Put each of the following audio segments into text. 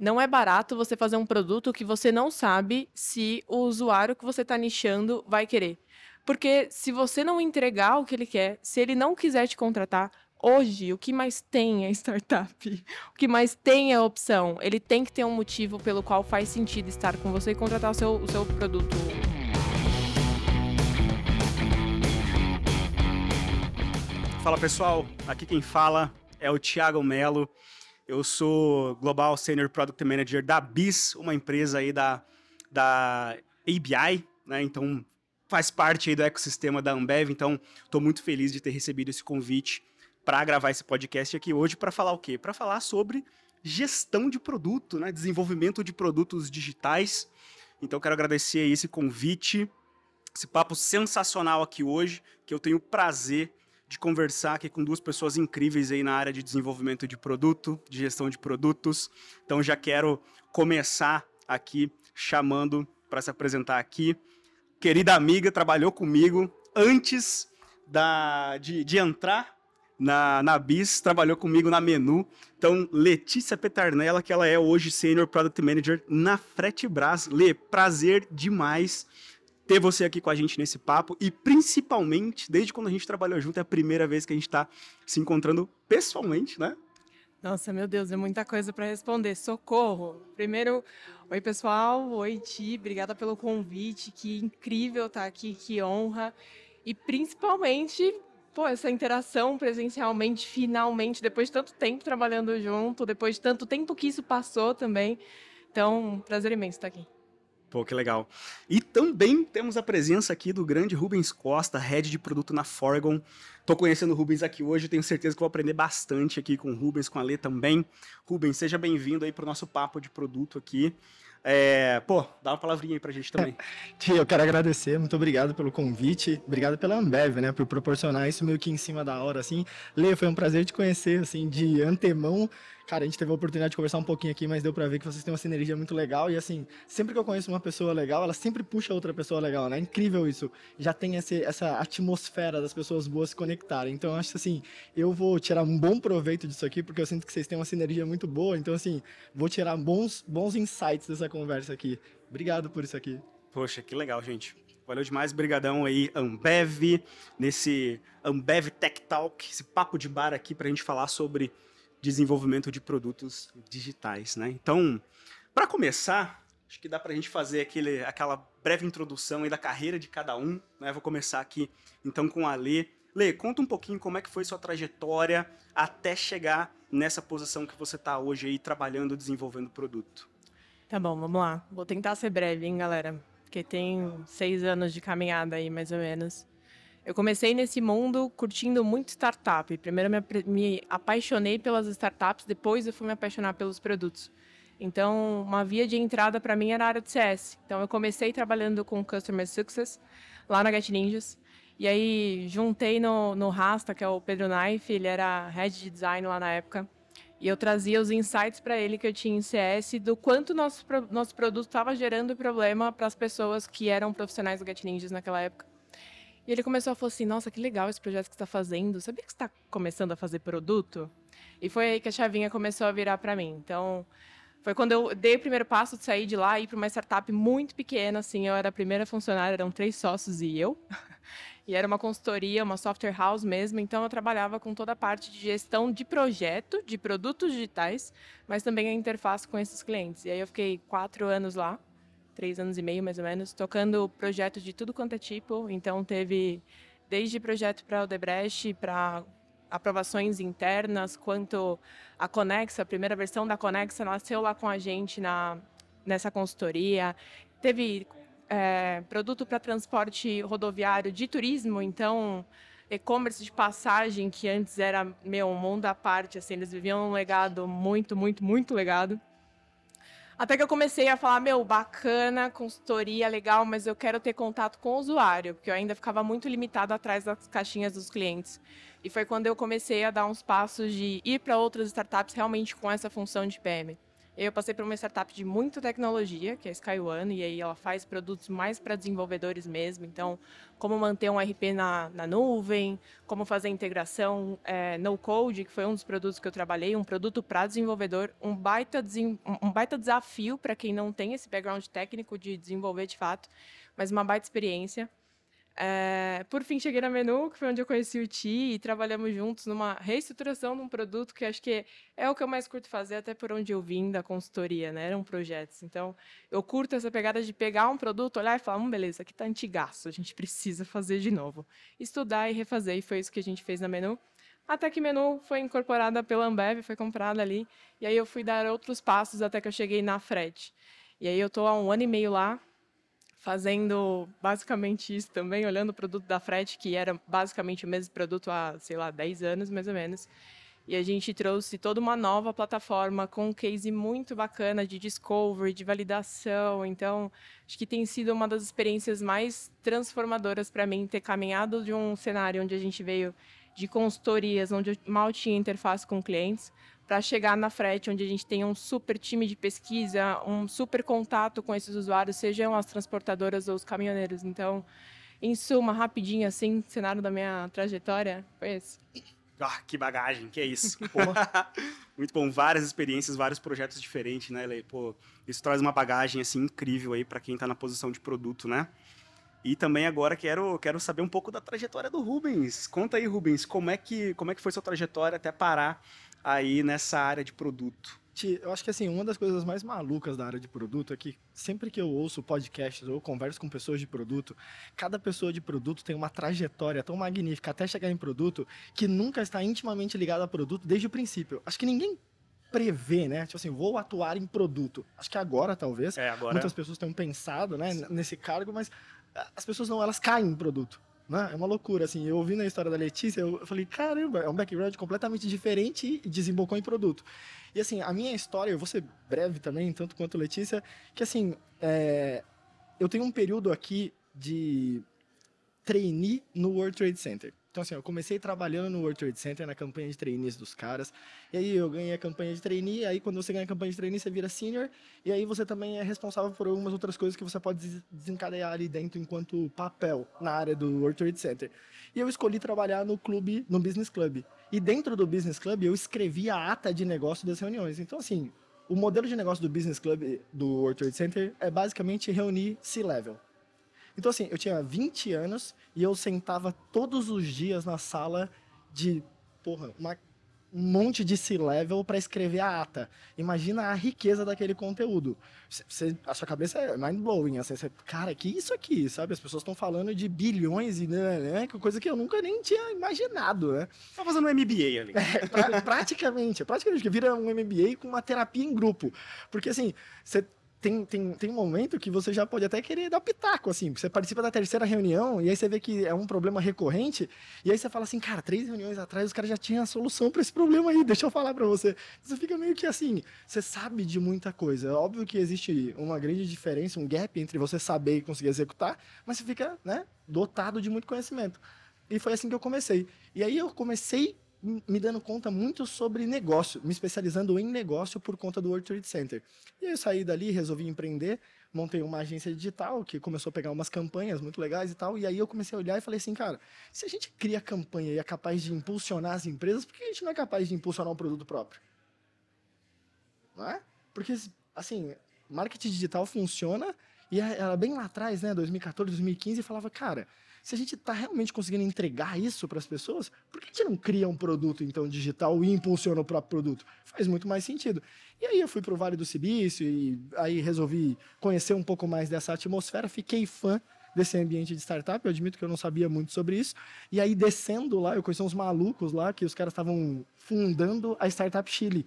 Não é barato você fazer um produto que você não sabe se o usuário que você está nichando vai querer. Porque se você não entregar o que ele quer, se ele não quiser te contratar, hoje o que mais tem é startup. O que mais tem é opção. Ele tem que ter um motivo pelo qual faz sentido estar com você e contratar o seu, o seu produto. Fala pessoal, aqui quem fala é o Thiago Melo. Eu sou Global Senior Product Manager da BIS, uma empresa aí da, da ABI, né? Então faz parte aí do ecossistema da Ambev, então estou muito feliz de ter recebido esse convite para gravar esse podcast aqui hoje para falar o quê? Para falar sobre gestão de produto, né? Desenvolvimento de produtos digitais. Então quero agradecer esse convite, esse papo sensacional aqui hoje, que eu tenho prazer de conversar aqui com duas pessoas incríveis aí na área de desenvolvimento de produto, de gestão de produtos. Então já quero começar aqui chamando para se apresentar aqui. Querida amiga, trabalhou comigo antes da, de, de entrar na, na BIS, trabalhou comigo na Menu. Então, Letícia Petarnella, que ela é hoje Senior Product Manager na Fretebras. Lê, prazer demais ter você aqui com a gente nesse papo e principalmente, desde quando a gente trabalhou junto, é a primeira vez que a gente está se encontrando pessoalmente, né? Nossa, meu Deus, é muita coisa para responder. Socorro! Primeiro, oi pessoal, oi Ti, obrigada pelo convite, que incrível estar tá aqui, que honra. E principalmente, pô, essa interação presencialmente, finalmente, depois de tanto tempo trabalhando junto, depois de tanto tempo que isso passou também. Então, prazer imenso estar aqui. Pô, que legal. E também temos a presença aqui do grande Rubens Costa, head de produto na Forgon. Tô conhecendo o Rubens aqui hoje, tenho certeza que vou aprender bastante aqui com o Rubens, com a Lê também. Rubens, seja bem-vindo aí pro nosso papo de produto aqui. É, pô, dá uma palavrinha aí pra gente também. Tia, eu quero agradecer, muito obrigado pelo convite, obrigado pela Ambev, né, por proporcionar isso meio que em cima da hora, assim. Lê, foi um prazer te conhecer, assim, de antemão. Cara, a gente teve a oportunidade de conversar um pouquinho aqui, mas deu pra ver que vocês têm uma sinergia muito legal. E assim, sempre que eu conheço uma pessoa legal, ela sempre puxa outra pessoa legal, né? É incrível isso. Já tem esse, essa atmosfera das pessoas boas se conectarem. Então, eu acho assim, eu vou tirar um bom proveito disso aqui, porque eu sinto que vocês têm uma sinergia muito boa. Então, assim, vou tirar bons, bons insights dessa conversa aqui. Obrigado por isso aqui. Poxa, que legal, gente. Valeu demais, brigadão aí, Ambev, nesse Ambev Tech Talk, esse papo de bar aqui pra gente falar sobre desenvolvimento de produtos digitais, né? Então, para começar, acho que dá para a gente fazer aquele, aquela breve introdução da carreira de cada um, né? Vou começar aqui então com a Lê. Lê, conta um pouquinho como é que foi sua trajetória até chegar nessa posição que você está hoje aí trabalhando, desenvolvendo produto. Tá bom, vamos lá. Vou tentar ser breve, hein, galera? Porque tem seis anos de caminhada aí, mais ou menos. Eu comecei nesse mundo curtindo muito startup. Primeiro me, me apaixonei pelas startups, depois eu fui me apaixonar pelos produtos. Então, uma via de entrada para mim era a área de CS. Então, eu comecei trabalhando com Customer Success lá na Get Ninjas. E aí, juntei no, no Rasta, que é o Pedro Knife, ele era head de design lá na época. E eu trazia os insights para ele que eu tinha em CS do quanto nosso, nosso produto estava gerando problema para as pessoas que eram profissionais do Get Ninjas naquela época. E ele começou a falar assim: Nossa, que legal esse projeto que você está fazendo. Sabia que você está começando a fazer produto? E foi aí que a chavinha começou a virar para mim. Então, foi quando eu dei o primeiro passo de sair de lá e ir para uma startup muito pequena. Assim, eu era a primeira funcionária, eram três sócios e eu. E era uma consultoria, uma software house mesmo. Então, eu trabalhava com toda a parte de gestão de projeto, de produtos digitais, mas também a interface com esses clientes. E aí, eu fiquei quatro anos lá três anos e meio mais ou menos, tocando projetos de tudo quanto é tipo. Então teve desde projeto para o Odebrecht, para aprovações internas, quanto a Conexa, a primeira versão da Conexa nasceu lá com a gente na, nessa consultoria. Teve é, produto para transporte rodoviário de turismo, então e-commerce de passagem, que antes era meu um mundo à parte, assim, eles viviam um legado muito, muito, muito legado. Até que eu comecei a falar, meu, bacana, consultoria, legal, mas eu quero ter contato com o usuário, porque eu ainda ficava muito limitado atrás das caixinhas dos clientes. E foi quando eu comecei a dar uns passos de ir para outras startups realmente com essa função de PM. Eu passei por uma startup de muita tecnologia, que é a SkyOne, e aí ela faz produtos mais para desenvolvedores mesmo. Então, como manter um RP na, na nuvem, como fazer integração é, no code, que foi um dos produtos que eu trabalhei, um produto para desenvolvedor, um baita, um baita desafio para quem não tem esse background técnico de desenvolver de fato, mas uma baita experiência. É, por fim, cheguei na Menu, que foi onde eu conheci o Ti, e trabalhamos juntos numa reestruturação de um produto que acho que é o que eu mais curto fazer, até por onde eu vim da consultoria, né? Eram projetos. Então, eu curto essa pegada de pegar um produto, olhar e falar, hum, beleza, aqui tá antigaço, a gente precisa fazer de novo. Estudar e refazer, e foi isso que a gente fez na Menu. Até que Menu foi incorporada pela Ambev, foi comprada ali, e aí eu fui dar outros passos até que eu cheguei na Fred. E aí eu tô há um ano e meio lá, fazendo basicamente isso também, olhando o produto da Fred, que era basicamente o mesmo produto há, sei lá, 10 anos mais ou menos. E a gente trouxe toda uma nova plataforma com um case muito bacana de discovery, de validação. Então, acho que tem sido uma das experiências mais transformadoras para mim ter caminhado de um cenário onde a gente veio de consultorias, onde eu mal tinha interface com clientes, para chegar na frete, onde a gente tem um super time de pesquisa, um super contato com esses usuários, sejam as transportadoras ou os caminhoneiros. Então, em suma, rapidinho assim, cenário da minha trajetória foi esse. Ah, que bagagem, que é isso. Muito bom, várias experiências, vários projetos diferentes, né, Lei? Pô, isso traz uma bagagem assim incrível aí para quem está na posição de produto, né? E também agora quero, quero saber um pouco da trajetória do Rubens. Conta aí, Rubens, como é que como é que foi sua trajetória até parar aí nessa área de produto? Eu acho que assim, uma das coisas mais malucas da área de produto é que sempre que eu ouço podcasts ou converso com pessoas de produto, cada pessoa de produto tem uma trajetória tão magnífica até chegar em produto que nunca está intimamente ligada a produto desde o princípio. Acho que ninguém prevê, né? Tipo assim, vou atuar em produto. Acho que agora, talvez, é, agora... muitas pessoas tenham pensado né, nesse cargo, mas as pessoas não, elas caem em produto. Né? É uma loucura, assim. Eu ouvi na história da Letícia, eu falei, caramba, é um background completamente diferente e desembocou em produto. E assim, a minha história, eu vou ser breve também, tanto quanto Letícia, que assim, é, eu tenho um período aqui de trainee no World Trade Center. Então, assim, eu comecei trabalhando no World Trade Center, na campanha de trainees dos caras. E aí eu ganhei a campanha de trainee, aí quando você ganha a campanha de trainee, você vira senior. E aí você também é responsável por algumas outras coisas que você pode desencadear ali dentro enquanto papel na área do World Trade Center. E eu escolhi trabalhar no clube, no Business Club. E dentro do Business Club, eu escrevi a ata de negócio das reuniões. Então, assim, o modelo de negócio do Business Club do World Trade Center é basicamente reunir C-level. Então, assim, eu tinha 20 anos e eu sentava todos os dias na sala de, porra, uma, um monte de C-level para escrever a ata. Imagina a riqueza daquele conteúdo. Você, a sua cabeça é mind-blowing. Assim, você, cara, que isso aqui, sabe? As pessoas estão falando de bilhões e né, né, coisa que eu nunca nem tinha imaginado, né? Tá fazendo um MBA ali. É, pra, praticamente, praticamente, vira um MBA com uma terapia em grupo. Porque, assim, você tem, tem, tem um momento que você já pode até querer dar pitaco, assim. Você participa da terceira reunião e aí você vê que é um problema recorrente. E aí você fala assim, cara, três reuniões atrás os caras já tinham a solução para esse problema aí, deixa eu falar para você. Você fica meio que assim, você sabe de muita coisa. É óbvio que existe uma grande diferença, um gap entre você saber e conseguir executar, mas você fica, né, dotado de muito conhecimento. E foi assim que eu comecei. E aí eu comecei me dando conta muito sobre negócio, me especializando em negócio por conta do World Trade Center. E aí eu saí dali, resolvi empreender, montei uma agência digital que começou a pegar umas campanhas muito legais e tal. E aí eu comecei a olhar e falei assim, cara, se a gente cria campanha e é capaz de impulsionar as empresas, por que a gente não é capaz de impulsionar um produto próprio? Não é? Porque, assim, marketing digital funciona e era bem lá atrás, né, 2014, 2015, falava, cara, se a gente está realmente conseguindo entregar isso para as pessoas, por que a gente não cria um produto então digital e impulsiona o próprio produto? Faz muito mais sentido. E aí eu fui para o Vale do Silício e aí resolvi conhecer um pouco mais dessa atmosfera, fiquei fã desse ambiente de startup. Eu admito que eu não sabia muito sobre isso. E aí, descendo lá, eu conheci uns malucos lá que os caras estavam fundando a Startup Chile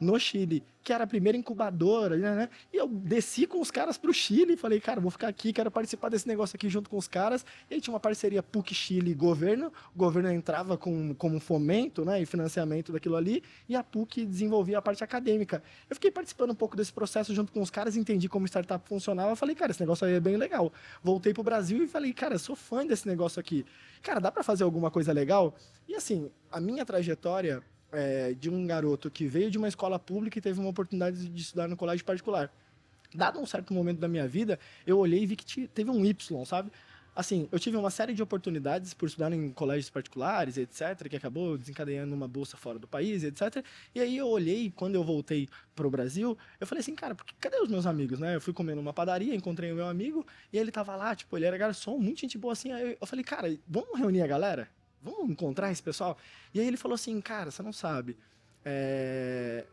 no Chile, que era a primeira incubadora, né, né? E eu desci com os caras pro Chile e falei, cara, vou ficar aqui, quero participar desse negócio aqui junto com os caras. E aí tinha uma parceria PUC Chile governo, o governo entrava com como fomento, né, e financiamento daquilo ali, e a PUC desenvolvia a parte acadêmica. Eu fiquei participando um pouco desse processo junto com os caras, entendi como startup funcionava, falei, cara, esse negócio aí é bem legal. Voltei pro Brasil e falei, cara, sou fã desse negócio aqui. Cara, dá para fazer alguma coisa legal? E assim, a minha trajetória é, de um garoto que veio de uma escola pública e teve uma oportunidade de estudar no colégio particular. Dado um certo momento da minha vida, eu olhei e vi que teve um Y, sabe? Assim, eu tive uma série de oportunidades por estudar em colégios particulares, etc., que acabou desencadeando uma bolsa fora do país, etc. E aí eu olhei, quando eu voltei para o Brasil, eu falei assim, cara, porque, cadê os meus amigos, né? Eu fui comer numa padaria, encontrei o meu amigo, e ele tava lá, tipo, ele era garçom, muito gente boa assim. Aí eu falei, cara, vamos reunir a galera? Vamos encontrar esse pessoal? E aí ele falou assim, cara, você não sabe. É,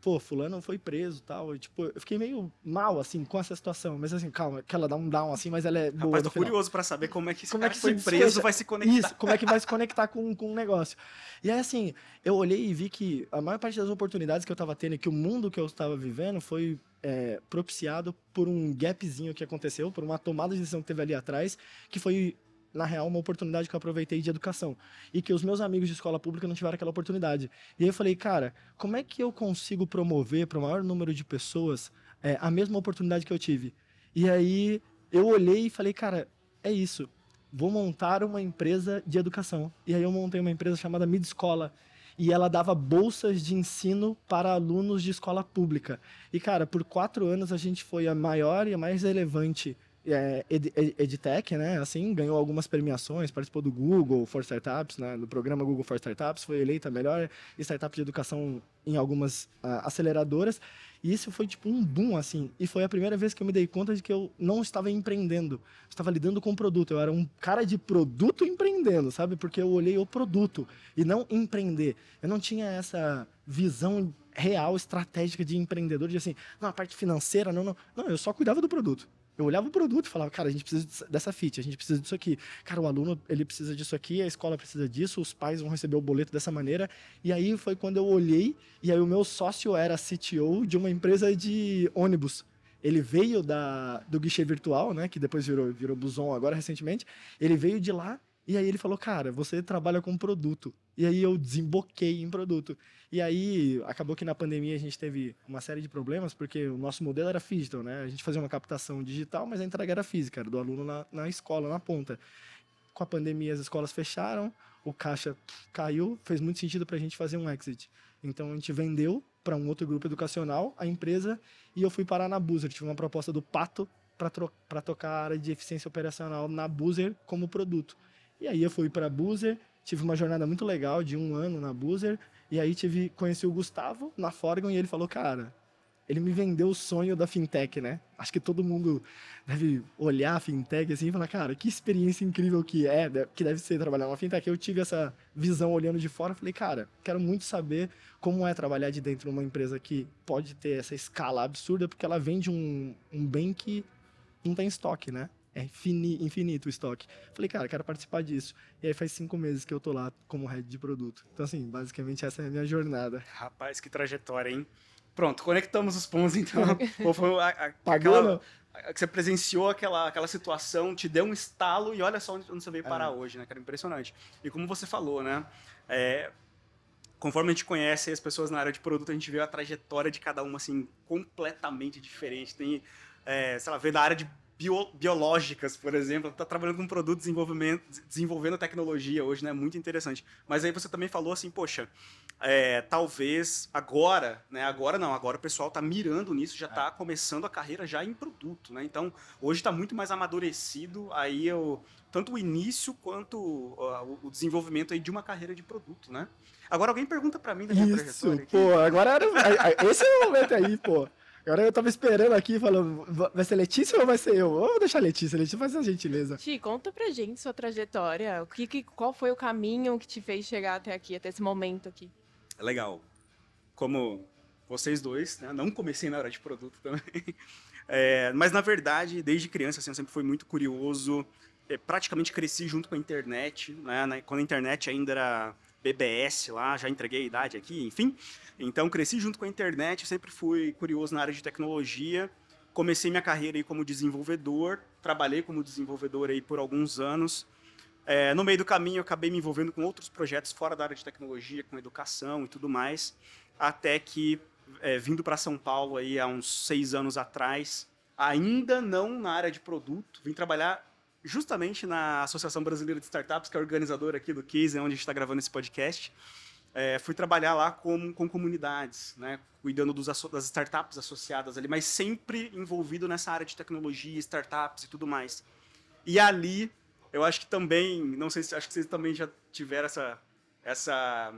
pô, fulano foi preso tal. E, tipo, eu fiquei meio mal, assim, com essa situação. Mas assim, calma, que ela dá um down, assim, mas ela é boa Rapaz, tô curioso pra saber como é que esse Como é cara que foi preso desfecha? vai se conectar. Isso, como é que vai se conectar com, com um negócio. E aí, assim, eu olhei e vi que a maior parte das oportunidades que eu tava tendo e que o mundo que eu estava vivendo foi é, propiciado por um gapzinho que aconteceu, por uma tomada de decisão que teve ali atrás, que foi, na real, uma oportunidade que eu aproveitei de educação. E que os meus amigos de escola pública não tiveram aquela oportunidade. E aí eu falei, cara, como é que eu consigo promover para o maior número de pessoas é, a mesma oportunidade que eu tive? E aí eu olhei e falei, cara, é isso. Vou montar uma empresa de educação. E aí eu montei uma empresa chamada Mid Escola. E ela dava bolsas de ensino para alunos de escola pública. E, cara, por quatro anos a gente foi a maior e a mais relevante é, ed, ed, EdTech, né? Assim, ganhou algumas premiações, participou do Google for Startups, né? Do programa Google for Startups, foi eleita a melhor startup de educação em algumas uh, aceleradoras. E isso foi tipo um boom, assim. E foi a primeira vez que eu me dei conta de que eu não estava empreendendo. Eu estava lidando com produto. Eu era um cara de produto empreendendo, sabe? Porque eu olhei o produto e não empreender. Eu não tinha essa visão real, estratégica de empreendedor, de assim, não, a parte financeira, não, não. Não, eu só cuidava do produto. Eu olhava o produto e falava, cara, a gente precisa dessa fit, a gente precisa disso aqui. Cara, o aluno, ele precisa disso aqui, a escola precisa disso, os pais vão receber o boleto dessa maneira. E aí foi quando eu olhei, e aí o meu sócio era CTO de uma empresa de ônibus. Ele veio da, do guichê virtual, né, que depois virou, virou Buson agora recentemente. Ele veio de lá e aí ele falou, cara, você trabalha com produto. E aí eu desemboquei em produto. E aí acabou que na pandemia a gente teve uma série de problemas, porque o nosso modelo era digital, né? A gente fazia uma captação digital, mas a entrega era física, era do aluno na, na escola, na ponta. Com a pandemia as escolas fecharam, o caixa caiu, fez muito sentido para a gente fazer um exit. Então a gente vendeu para um outro grupo educacional a empresa e eu fui parar na Boozer. Tive uma proposta do Pato para tocar a área de eficiência operacional na Boozer como produto. E aí eu fui para a Boozer, tive uma jornada muito legal de um ano na Boozer, e aí tive, conheci o Gustavo na Forgon e ele falou, cara, ele me vendeu o sonho da fintech, né? Acho que todo mundo deve olhar a fintech assim e falar, cara, que experiência incrível que é, que deve ser trabalhar numa fintech. Eu tive essa visão olhando de fora, falei, cara, quero muito saber como é trabalhar de dentro de uma empresa que pode ter essa escala absurda, porque ela vende um, um bem que não tem estoque, né? É infinito o estoque. Falei, cara, quero participar disso. E aí faz cinco meses que eu tô lá como head de produto. Então, assim, basicamente essa é a minha jornada. Rapaz, que trajetória, hein? Pronto, conectamos os pontos, então. Pô, foi a, a, Pagou, aquela, a, você presenciou aquela, aquela situação, te deu um estalo e olha só onde, onde você veio parar É. hoje, né? Que era impressionante. E como você falou, né? É, conforme a gente conhece as pessoas na área de produto, a gente vê a trajetória de cada uma, assim, completamente diferente. Tem, é, sei lá, vê da área de bio- biológicas, por exemplo, tá trabalhando com produto desenvolvimento, desenvolvendo tecnologia hoje, né? Muito interessante. Mas aí você também falou assim, poxa, é, talvez agora, né? Agora não, agora o pessoal tá mirando nisso, já tá começando a carreira já em produto, né? Então, hoje tá muito mais amadurecido aí o, tanto o início quanto ó, o, desenvolvimento aí de uma carreira de produto, né? Agora alguém pergunta para mim da minha Isso, trajetória aqui. pô, agora era, esse é o momento aí, pô. Agora eu tava esperando aqui, falando, va- vai ser Letícia ou vai ser eu? Vou deixar a Letícia, Letícia faz a gentileza. Ti, conta pra gente sua trajetória. O que, que- qual foi o caminho que te fez chegar até aqui, até esse momento aqui? Legal. Como vocês dois, né? Não comecei na área de produto também. É, mas, na verdade, desde criança, assim, eu sempre fui muito curioso. É, praticamente cresci junto com a internet, né? Quando a internet ainda era BBS lá, já entreguei a idade aqui, enfim. Então, cresci junto com a internet, sempre fui curioso na área de tecnologia. Comecei minha carreira aí como desenvolvedor, trabalhei como desenvolvedor aí por alguns anos. É, no meio do caminho, acabei me envolvendo com outros projetos fora da área de tecnologia, com educação e tudo mais, até que, é, vindo para São Paulo aí há uns seis anos atrás, ainda não na área de produto, vim trabalhar justamente na Associação Brasileira de Startups, que é organizadora aqui do Case, onde a gente está gravando esse podcast. é, fui trabalhar lá com, com comunidades, né, cuidando dos, das startups associadas ali, mas sempre envolvido nessa área de tecnologia, startups e tudo mais. E ali, eu acho que também, não sei se acho que vocês também já tiveram essa, essa,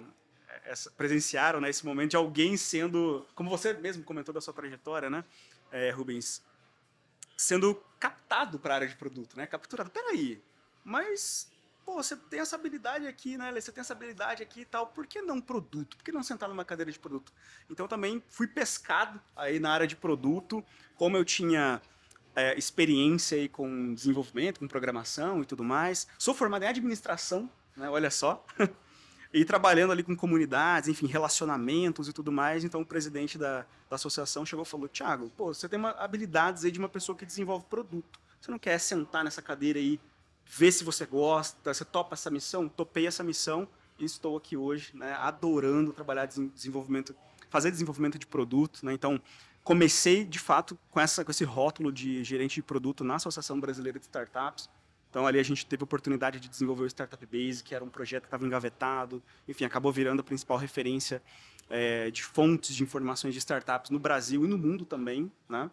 essa presenciaram né, esse momento de alguém sendo, como você mesmo comentou da sua trajetória, né, é, Rubens, sendo para a área de produto, né, capturado. Peraí, mas pô, você tem essa habilidade aqui, né, Você tem essa habilidade aqui e tal, por que não produto? Por que não sentar numa cadeira de produto? Então também fui pescado aí na área de produto, como eu tinha é, experiência aí com desenvolvimento, com programação e tudo mais. Sou formado em administração, né, olha só. e trabalhando ali com comunidades, enfim, relacionamentos e tudo mais. Então o presidente da, da associação chegou e falou: Thiago, pô, você tem uma, habilidades aí de uma pessoa que desenvolve produto. Você não quer sentar nessa cadeira aí ver se você gosta, você topa essa missão? Topei essa missão e estou aqui hoje, né, adorando trabalhar desenvolvimento, fazer desenvolvimento de produto, né? Então, comecei de fato com essa com esse rótulo de gerente de produto na Associação Brasileira de Startups. Então ali a gente teve a oportunidade de desenvolver o Startup Base, que era um projeto que estava engavetado, enfim, acabou virando a principal referência é, de fontes de informações de startups no Brasil e no mundo também, né?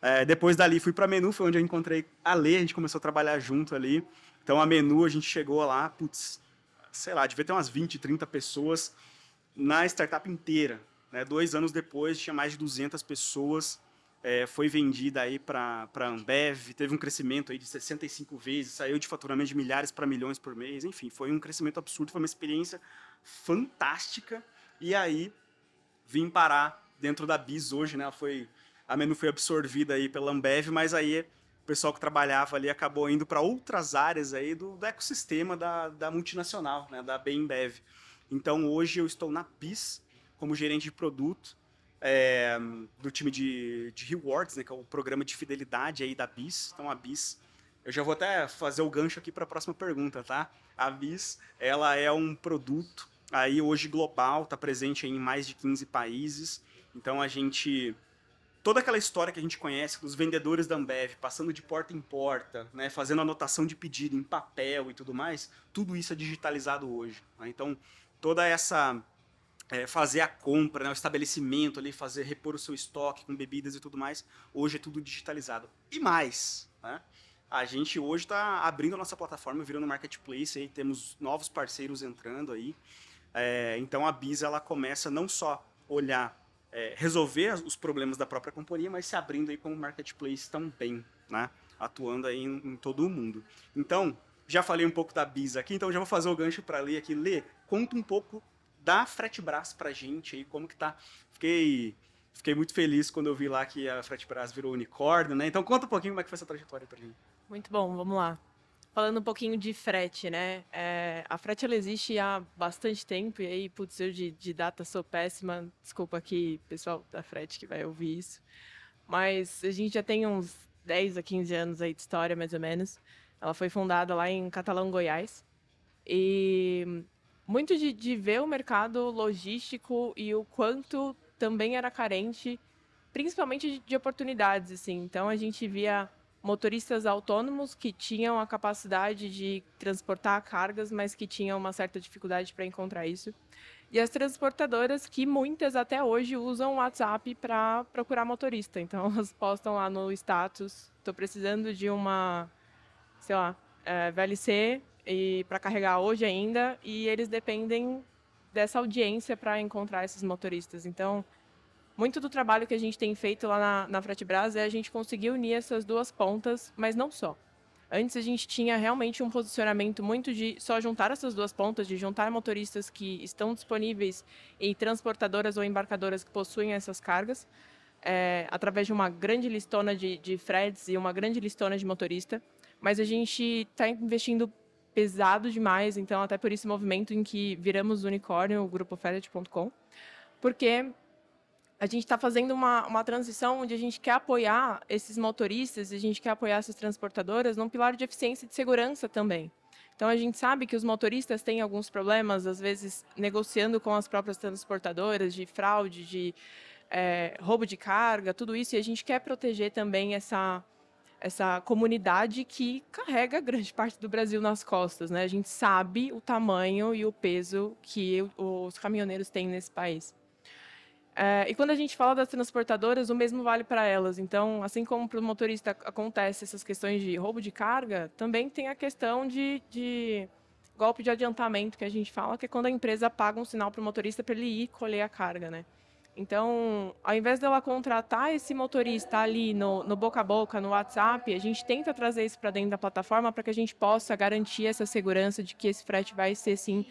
É, depois dali fui para Menu, foi onde eu encontrei a Lê, a gente começou a trabalhar junto ali. Então a Menu, a gente chegou lá, putz, sei lá, devia ter umas 20, 30 pessoas na startup inteira. Né? Dois anos depois, tinha mais de 200 pessoas. É, foi vendida aí para a Ambev, teve um crescimento aí de 65 vezes, saiu de faturamento de milhares para milhões por mês, enfim, foi um crescimento absurdo, foi uma experiência fantástica. E aí vim parar dentro da Bis hoje, né? Foi a menu foi absorvida aí pela Ambev, mas aí o pessoal que trabalhava ali acabou indo para outras áreas aí do, do ecossistema da, da, multinacional, né, da Bembev. Então hoje eu estou na BIS como gerente de produto é, do time de, de rewards, né, que é o programa de fidelidade aí da BIS. Então a BIS, eu já vou até fazer o gancho aqui para a próxima pergunta, tá? A BIS, ela é um produto aí hoje global, está presente em mais de 15 países. Então a gente toda aquela história que a gente conhece dos vendedores da Ambev passando de porta em porta, né, fazendo anotação de pedido em papel e tudo mais, tudo isso é digitalizado hoje. Né? Então, toda essa é, fazer a compra, né, o estabelecimento ali, fazer repor o seu estoque com bebidas e tudo mais, hoje é tudo digitalizado. E mais, né? A gente hoje está abrindo a nossa plataforma, virando marketplace, aí temos novos parceiros entrando aí. É, então a Bisa ela começa não só olhar é, resolver os problemas da própria companhia, mas se abrindo aí como marketplace também, né? Atuando aí em, em todo o mundo. Então, já falei um pouco da Biz aqui, então já vou fazer o gancho para ler aqui. Lê, conta um pouco da Fretebras pra gente aí, como que tá. Fiquei, fiquei muito feliz quando eu vi lá que a Fretebras virou unicórnio, né? Então conta um pouquinho como é que foi essa trajetória pra gente. Muito bom, vamos lá falando um pouquinho de frete, né? É, a frete ela existe há bastante tempo, e aí, putz, eu de, de data sou péssima. Desculpa aqui, pessoal da frete que vai ouvir isso. Mas a gente já tem uns 10 a 15 anos aí de história, mais ou menos. Ela foi fundada lá em Catalão, Goiás. E muito de, de ver o mercado logístico e o quanto também era carente, principalmente de, de oportunidades, assim. Então a gente via motoristas autônomos que tinham a capacidade de transportar cargas, mas que tinham uma certa dificuldade para encontrar isso. E as transportadoras que muitas até hoje usam o WhatsApp para procurar motorista. Então elas postam lá no status: estou precisando de uma, sei lá, é, VLC e para carregar hoje ainda. E eles dependem dessa audiência para encontrar esses motoristas. Então muito do trabalho que a gente tem feito lá na, na Fratebras é a gente conseguir unir essas duas pontas, mas não só. Antes a gente tinha realmente um posicionamento muito de só juntar essas duas pontas, de juntar motoristas que estão disponíveis em transportadoras ou embarcadoras que possuem essas cargas, é, através de uma grande listona de, de freds e uma grande listona de motorista. Mas a gente está investindo pesado demais, então até por esse movimento em que viramos unicórnio, o grupo Ferret.com, porque a gente está fazendo uma, uma transição onde a gente quer apoiar esses motoristas, a gente quer apoiar essas transportadoras num pilar de eficiência e de segurança também. Então a gente sabe que os motoristas têm alguns problemas, às vezes negociando com as próprias transportadoras de fraude, de é, roubo de carga, tudo isso, e a gente quer proteger também essa essa comunidade que carrega grande parte do Brasil nas costas, né? A gente sabe o tamanho e o peso que os caminhoneiros têm nesse país. É, e quando a gente fala das transportadoras, o mesmo vale para elas. Então, assim como para o motorista acontece essas questões de roubo de carga, também tem a questão de, de golpe de adiantamento que a gente fala, que é quando a empresa paga um sinal para o motorista para ele ir colher a carga, né? Então, ao invés dela contratar esse motorista ali no, no boca a boca, no WhatsApp, a gente tenta trazer isso para dentro da plataforma para que a gente possa garantir essa segurança de que esse frete vai ser, sim,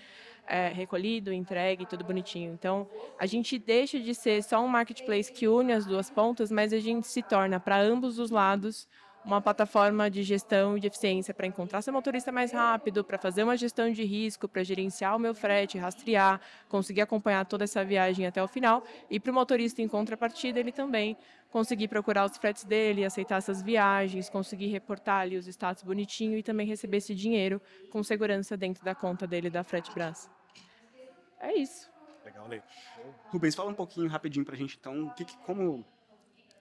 é, recolhido, entregue, tudo bonitinho. Então, a gente deixa de ser só um marketplace que une as duas pontas, mas a gente se torna, para ambos os lados, uma plataforma de gestão e de eficiência para encontrar seu motorista mais rápido, para fazer uma gestão de risco, para gerenciar o meu frete, rastrear, conseguir acompanhar toda essa viagem até o final. E para o motorista, em contrapartida, ele também conseguir procurar os fretes dele, aceitar essas viagens, conseguir reportar ali os status bonitinho e também receber esse dinheiro com segurança dentro da conta dele da Frete Brás. É isso. Legal, Lê. Rubens, fala um pouquinho rapidinho para a gente, então, que, como,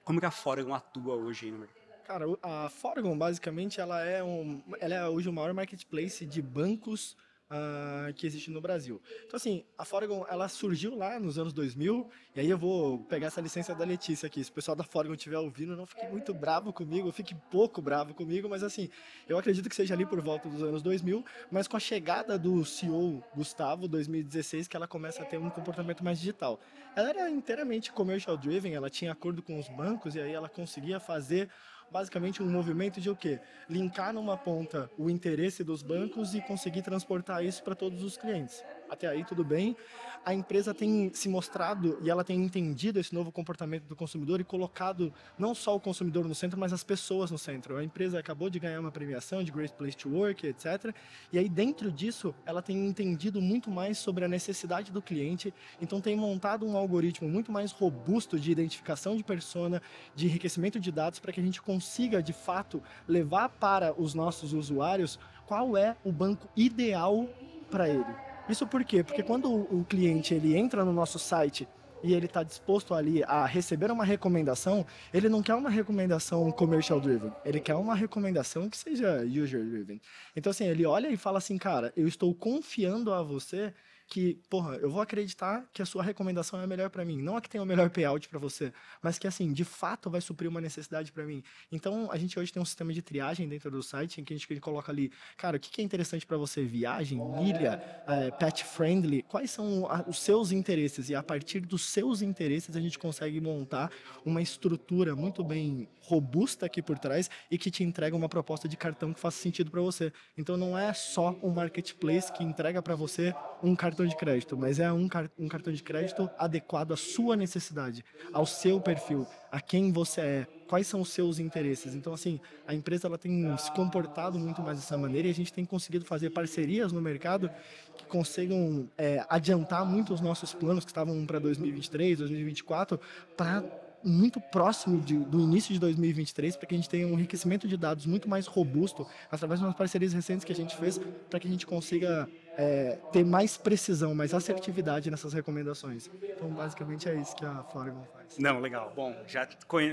como que a Foregon atua hoje no mercado? Cara, a Foregon, basicamente, ela é, um, ela é hoje o maior marketplace de bancos uh, que existe no Brasil. Então, assim, a Foregon, ela surgiu lá nos anos 2000, e aí eu vou pegar essa licença da Letícia aqui. Se o pessoal da Foregon estiver ouvindo, não fique muito bravo comigo, fique pouco bravo comigo, mas assim, eu acredito que seja ali por volta dos anos 2000, mas com a chegada do CEO Gustavo, 2016, que ela começa a ter um comportamento mais digital. Ela era inteiramente commercial driven, ela tinha acordo com os bancos, e aí ela conseguia fazer basicamente um movimento de o quê? Linkar numa ponta o interesse dos bancos e conseguir transportar isso para todos os clientes. Até aí tudo bem. A empresa tem se mostrado e ela tem entendido esse novo comportamento do consumidor e colocado não só o consumidor no centro, mas as pessoas no centro. A empresa acabou de ganhar uma premiação de Great Place to Work, etc. E aí dentro disso, ela tem entendido muito mais sobre a necessidade do cliente, então tem montado um algoritmo muito mais robusto de identificação de persona, de enriquecimento de dados para que a gente consiga de fato levar para os nossos usuários qual é o banco ideal para ele. Isso por quê? Porque quando o cliente ele entra no nosso site e ele está disposto ali a receber uma recomendação, ele não quer uma recomendação commercial driven, ele quer uma recomendação que seja user driven. Então assim, ele olha e fala assim, cara, eu estou confiando a você que, porra, eu vou acreditar que a sua recomendação é a melhor para mim. Não a que tem o melhor payout para você, mas que, assim, de fato vai suprir uma necessidade para mim. Então, a gente hoje tem um sistema de triagem dentro do site em que a gente coloca ali, cara, o que, é interessante para você? Viagem, milha, é, pet friendly? Quais são os seus interesses? E a partir dos seus interesses, a gente consegue montar uma estrutura muito bem robusta aqui por trás e que te entrega uma proposta de cartão que faça sentido para você. Então, não é só um marketplace que entrega para você um cartão de crédito, mas é um, um cartão de crédito adequado à sua necessidade, ao seu perfil, a quem você é, quais são os seus interesses. Então, assim, a empresa ela tem se comportado muito mais dessa maneira e a gente tem conseguido fazer parcerias no mercado que consigam é, adiantar muito os nossos planos que estavam para 2023, 2024, para muito próximo de, do início de 2023 para que a gente tenha um enriquecimento de dados muito mais robusto através de umas parcerias recentes que a gente fez para que a gente consiga é, ter mais precisão, mais assertividade nessas recomendações. Então, basicamente é isso que a Foregon faz. Não, legal. Bom, já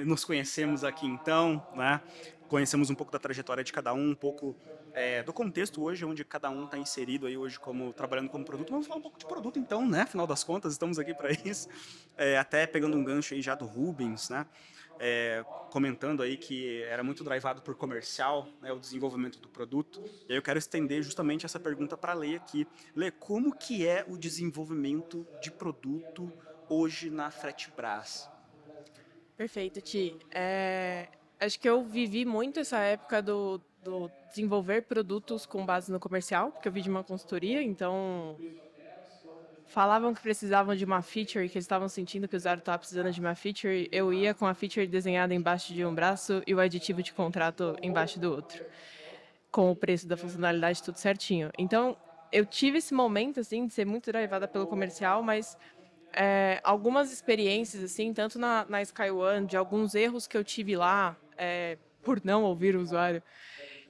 nos conhecemos aqui então, né? Conhecemos um pouco da trajetória de cada um, um pouco é, do contexto hoje, onde cada um está inserido aí hoje como trabalhando como produto. Vamos falar um pouco de produto então, né? Afinal das contas, estamos aqui para isso. É, até pegando um gancho aí já do Rubens, né? é, comentando aí que era muito drivado por comercial, né, o desenvolvimento do produto. E aí eu quero estender justamente essa pergunta para Lê aqui. Lê, como que é o desenvolvimento de produto hoje na Fretbras? Perfeito, Ti. É, acho que eu vivi muito essa época do, do desenvolver produtos com base no comercial, porque eu vi de uma consultoria, então falavam que precisavam de uma feature, que eles estavam sentindo que o usuário estava precisando de uma feature, eu ia com a feature desenhada embaixo de um braço e o aditivo de contrato embaixo do outro, com o preço da funcionalidade tudo certinho. Então, eu tive esse momento assim de ser muito drivada pelo comercial, mas é, algumas experiências assim, tanto na, na Sky One, de alguns erros que eu tive lá é, por não ouvir o usuário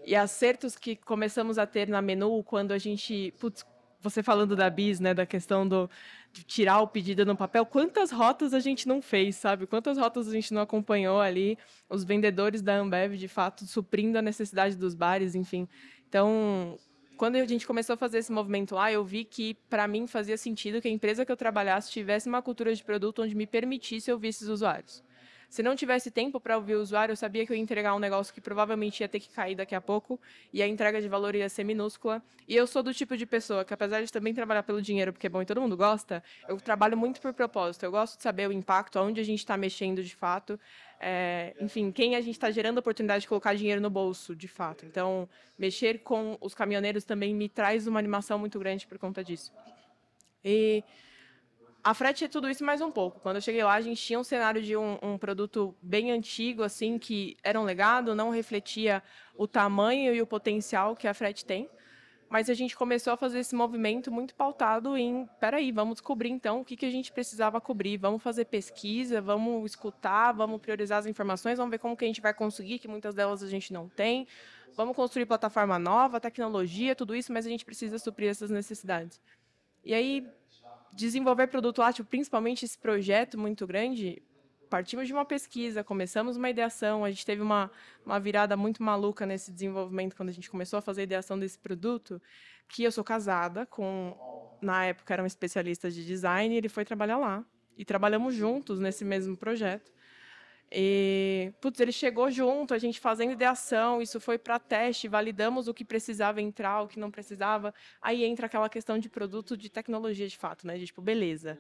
e acertos que começamos a ter na menu quando a gente putz, você falando da Bis, né, da questão do, de tirar o pedido no papel, quantas rotas a gente não fez, sabe? Quantas rotas a gente não acompanhou ali, os vendedores da Ambev, de fato, suprindo a necessidade dos bares, enfim. Então, quando a gente começou a fazer esse movimento lá, eu vi que, para mim, fazia sentido que a empresa que eu trabalhasse tivesse uma cultura de produto onde me permitisse ouvir esses usuários. Se não tivesse tempo para ouvir o usuário, eu sabia que eu ia entregar um negócio que provavelmente ia ter que cair daqui a pouco e a entrega de valor ia ser minúscula. E eu sou do tipo de pessoa que, apesar de também trabalhar pelo dinheiro, porque é bom e todo mundo gosta, eu trabalho muito por propósito. Eu gosto de saber o impacto, aonde a gente está mexendo de fato. É, enfim, quem a gente está gerando a oportunidade de colocar dinheiro no bolso, de fato. Então, mexer com os caminhoneiros também me traz uma animação muito grande por conta disso. E a frete é tudo isso mais um pouco. Quando eu cheguei lá, a gente tinha um cenário de um, um, produto bem antigo, assim, que era um legado, não refletia o tamanho e o potencial que a frete tem. Mas a gente começou a fazer esse movimento muito pautado em, peraí, vamos descobrir então o que, que a gente precisava cobrir, vamos fazer pesquisa, vamos escutar, vamos priorizar as informações, vamos ver como que a gente vai conseguir, que muitas delas a gente não tem, vamos construir plataforma nova, tecnologia, tudo isso, mas a gente precisa suprir essas necessidades. E aí, desenvolver produto ágil, principalmente esse projeto muito grande, partimos de uma pesquisa, começamos uma ideação, a gente teve uma, uma virada muito maluca nesse desenvolvimento quando a gente começou a fazer a ideação desse produto, que eu sou casada com, na época era um especialista de design, e ele foi trabalhar lá. E trabalhamos juntos nesse mesmo projeto. E, putz, ele chegou junto, a gente fazendo ideação, isso foi para teste, validamos o que precisava entrar, o que não precisava. Aí entra aquela questão de produto de tecnologia de fato, né? De tipo, beleza.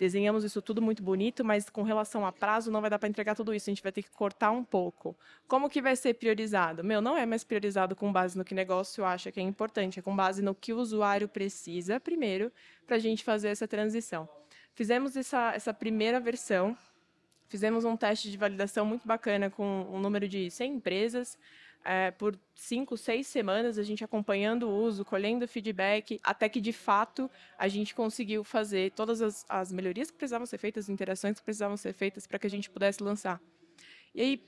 Desenhamos isso tudo muito bonito, mas com relação a prazo não vai dar para entregar tudo isso, a gente vai ter que cortar um pouco. Como que vai ser priorizado? Meu, não é mais priorizado com base no que negócio acha que é importante, é com base no que o usuário precisa primeiro para a gente fazer essa transição. Fizemos essa, essa primeira versão Fizemos um teste de validação muito bacana com um número de 100 empresas. É, por cinco, seis semanas, a gente acompanhando o uso, colhendo feedback, até que, de fato, a gente conseguiu fazer todas as, as melhorias que precisavam ser feitas, as interações que precisavam ser feitas para que a gente pudesse lançar. E aí,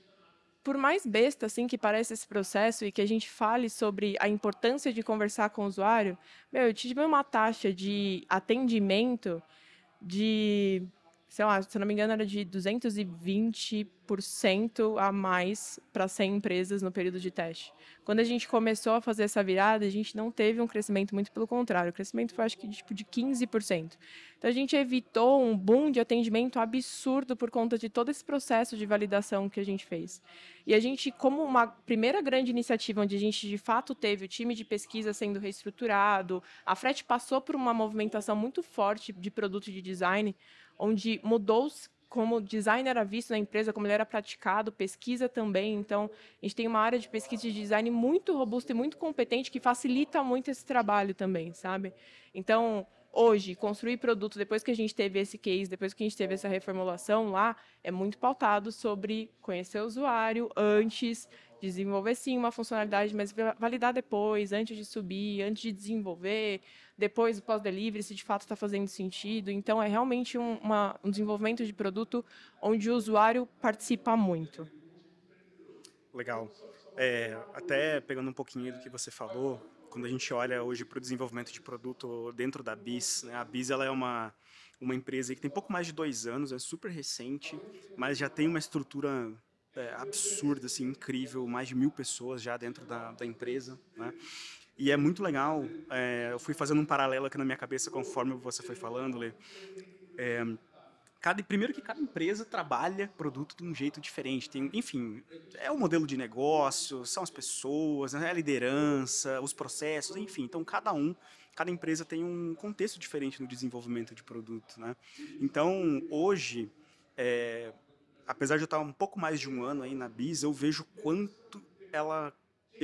por mais besta assim que pareça esse processo e que a gente fale sobre a importância de conversar com o usuário, meu, eu tive uma taxa de atendimento de sei lá, se não me engano, era de 220% a mais para 100 empresas no período de teste. Quando a gente começou a fazer essa virada, a gente não teve um crescimento, muito pelo contrário, o crescimento foi acho que tipo, de 15%. Então a gente evitou um boom de atendimento absurdo por conta de todo esse processo de validação que a gente fez. E a gente, como uma primeira grande iniciativa onde a gente de fato teve o time de pesquisa sendo reestruturado, a Frete passou por uma movimentação muito forte de produto de design, onde mudou como design era visto na empresa, como ele era praticado, pesquisa também. Então, a gente tem uma área de pesquisa de design muito robusta e muito competente que facilita muito esse trabalho também, sabe? Então, hoje, construir produto, depois que a gente teve esse case, depois que a gente teve essa reformulação lá, é muito pautado sobre conhecer o usuário antes, desenvolver sim uma funcionalidade, mas validar depois, antes de subir, antes de desenvolver, depois do pós-delivery, se de fato está fazendo sentido. Então, é realmente um, uma, um desenvolvimento de produto onde o usuário participa muito. Legal. É, até pegando um pouquinho do que você falou, quando a gente olha hoje para o desenvolvimento de produto dentro da BIS, né, a BIS ela é uma, uma empresa que tem pouco mais de dois anos, é super recente, mas já tem uma estrutura é, absurda, assim, incrível, mais de mil pessoas já dentro da, da empresa, né? E é muito legal, é, eu fui fazendo um paralelo aqui na minha cabeça conforme você foi falando, Lê. É, cada, primeiro que cada empresa trabalha produto de um jeito diferente. Tem, enfim, é o modelo de negócio, são as pessoas, é a liderança, os processos, enfim. Então, cada um, cada empresa tem um contexto diferente no desenvolvimento de produto, né? Então, hoje, é, apesar de eu estar um pouco mais de um ano aí na Bis, eu vejo quanto ela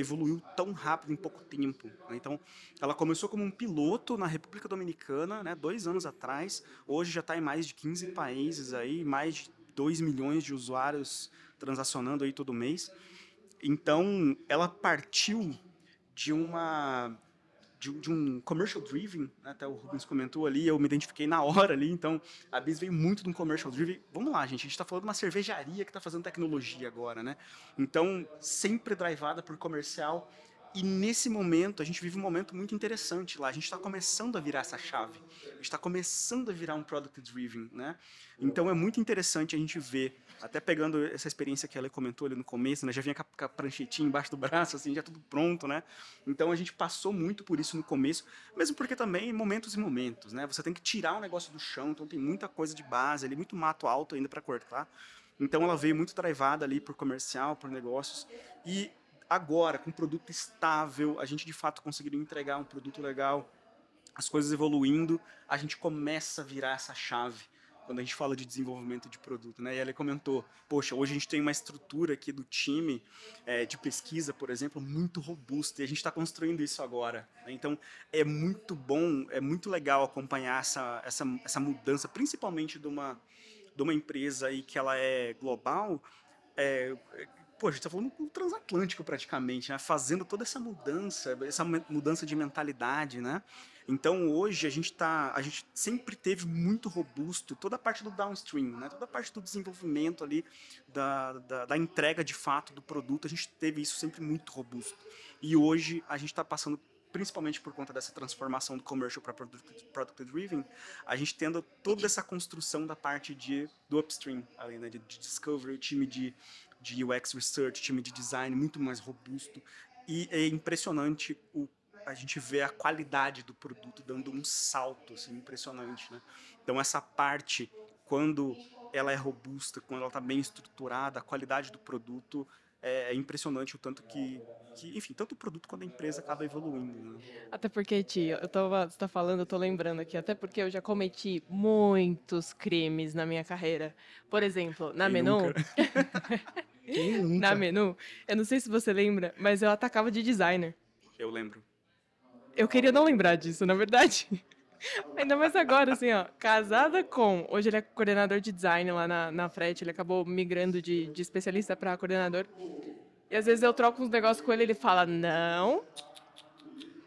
evoluiu tão rápido em pouco tempo. Né? Então, ela começou como um piloto na República Dominicana, né, dois anos atrás. Hoje já está em mais de 15 países aí, mais de 2 milhões de usuários transacionando aí todo mês. Então, ela partiu de uma de, de um commercial driven, né? até o Rubens comentou ali, eu me identifiquei na hora ali, então a Bis veio muito de um commercial driven. Vamos lá, gente, a gente está falando de uma cervejaria que está fazendo tecnologia agora, né? Então, sempre drivada por comercial E nesse momento, a gente vive um momento muito interessante lá. A gente está começando a virar essa chave. A gente está começando a virar um product driven, né? Então é muito interessante a gente ver, até pegando essa experiência que ela comentou ali no começo, né? Já vinha com a, pranchetinha embaixo do braço, assim, já tudo pronto, né? Então a gente passou muito por isso no começo, mesmo porque também momentos e momentos, né? Você tem que tirar o negócio do chão, então tem muita coisa de base ali, muito mato alto ainda para cortar. Então ela veio muito drivada ali por comercial, por negócios. E agora, com um produto estável, a gente de fato conseguiu entregar um produto legal, as coisas evoluindo, a gente começa a virar essa chave quando a gente fala de desenvolvimento de produto, né? E ela comentou, poxa, hoje a gente tem uma estrutura aqui do time é, de pesquisa, por exemplo, muito robusta e a gente está construindo isso agora. Né? Então é muito bom, é muito legal acompanhar essa, essa, essa mudança, principalmente de uma, de uma empresa aí que ela é global, é, pô, a gente tá falando o transatlântico praticamente, né? Fazendo toda essa mudança, essa mudança de mentalidade, né? Então hoje a gente tá, a gente sempre teve muito robusto toda a parte do downstream, né? Toda a parte do desenvolvimento ali, da, da, da entrega de fato do produto, a gente teve isso sempre muito robusto. E hoje a gente está passando principalmente por conta dessa transformação do commercial para product, product driven, a gente tendo toda essa construção da parte de do upstream, ali, né, de, de discovery, o time de de UX Research, time de design muito mais robusto. E é impressionante o a gente vê a qualidade do produto dando um salto assim, impressionante. Né? Então, essa parte, quando ela é robusta, quando ela está bem estruturada, a qualidade do produto é, é, impressionante o tanto que, que, enfim, tanto o produto quanto a empresa acaba evoluindo. Né? Até porque, tio, eu tava, você tá falando, eu tô lembrando aqui, até porque eu já cometi muitos crimes na minha carreira. Por exemplo, na Quem menu. Na menu, eu não sei se você lembra, mas eu atacava de designer. Eu lembro. Eu queria não lembrar disso, na verdade. Ainda mais agora, assim, ó. Casada com. Hoje ele é coordenador de design lá na, na Frete. Ele acabou migrando de, de especialista para coordenador. E às vezes eu troco uns negócios com ele e ele fala: Não,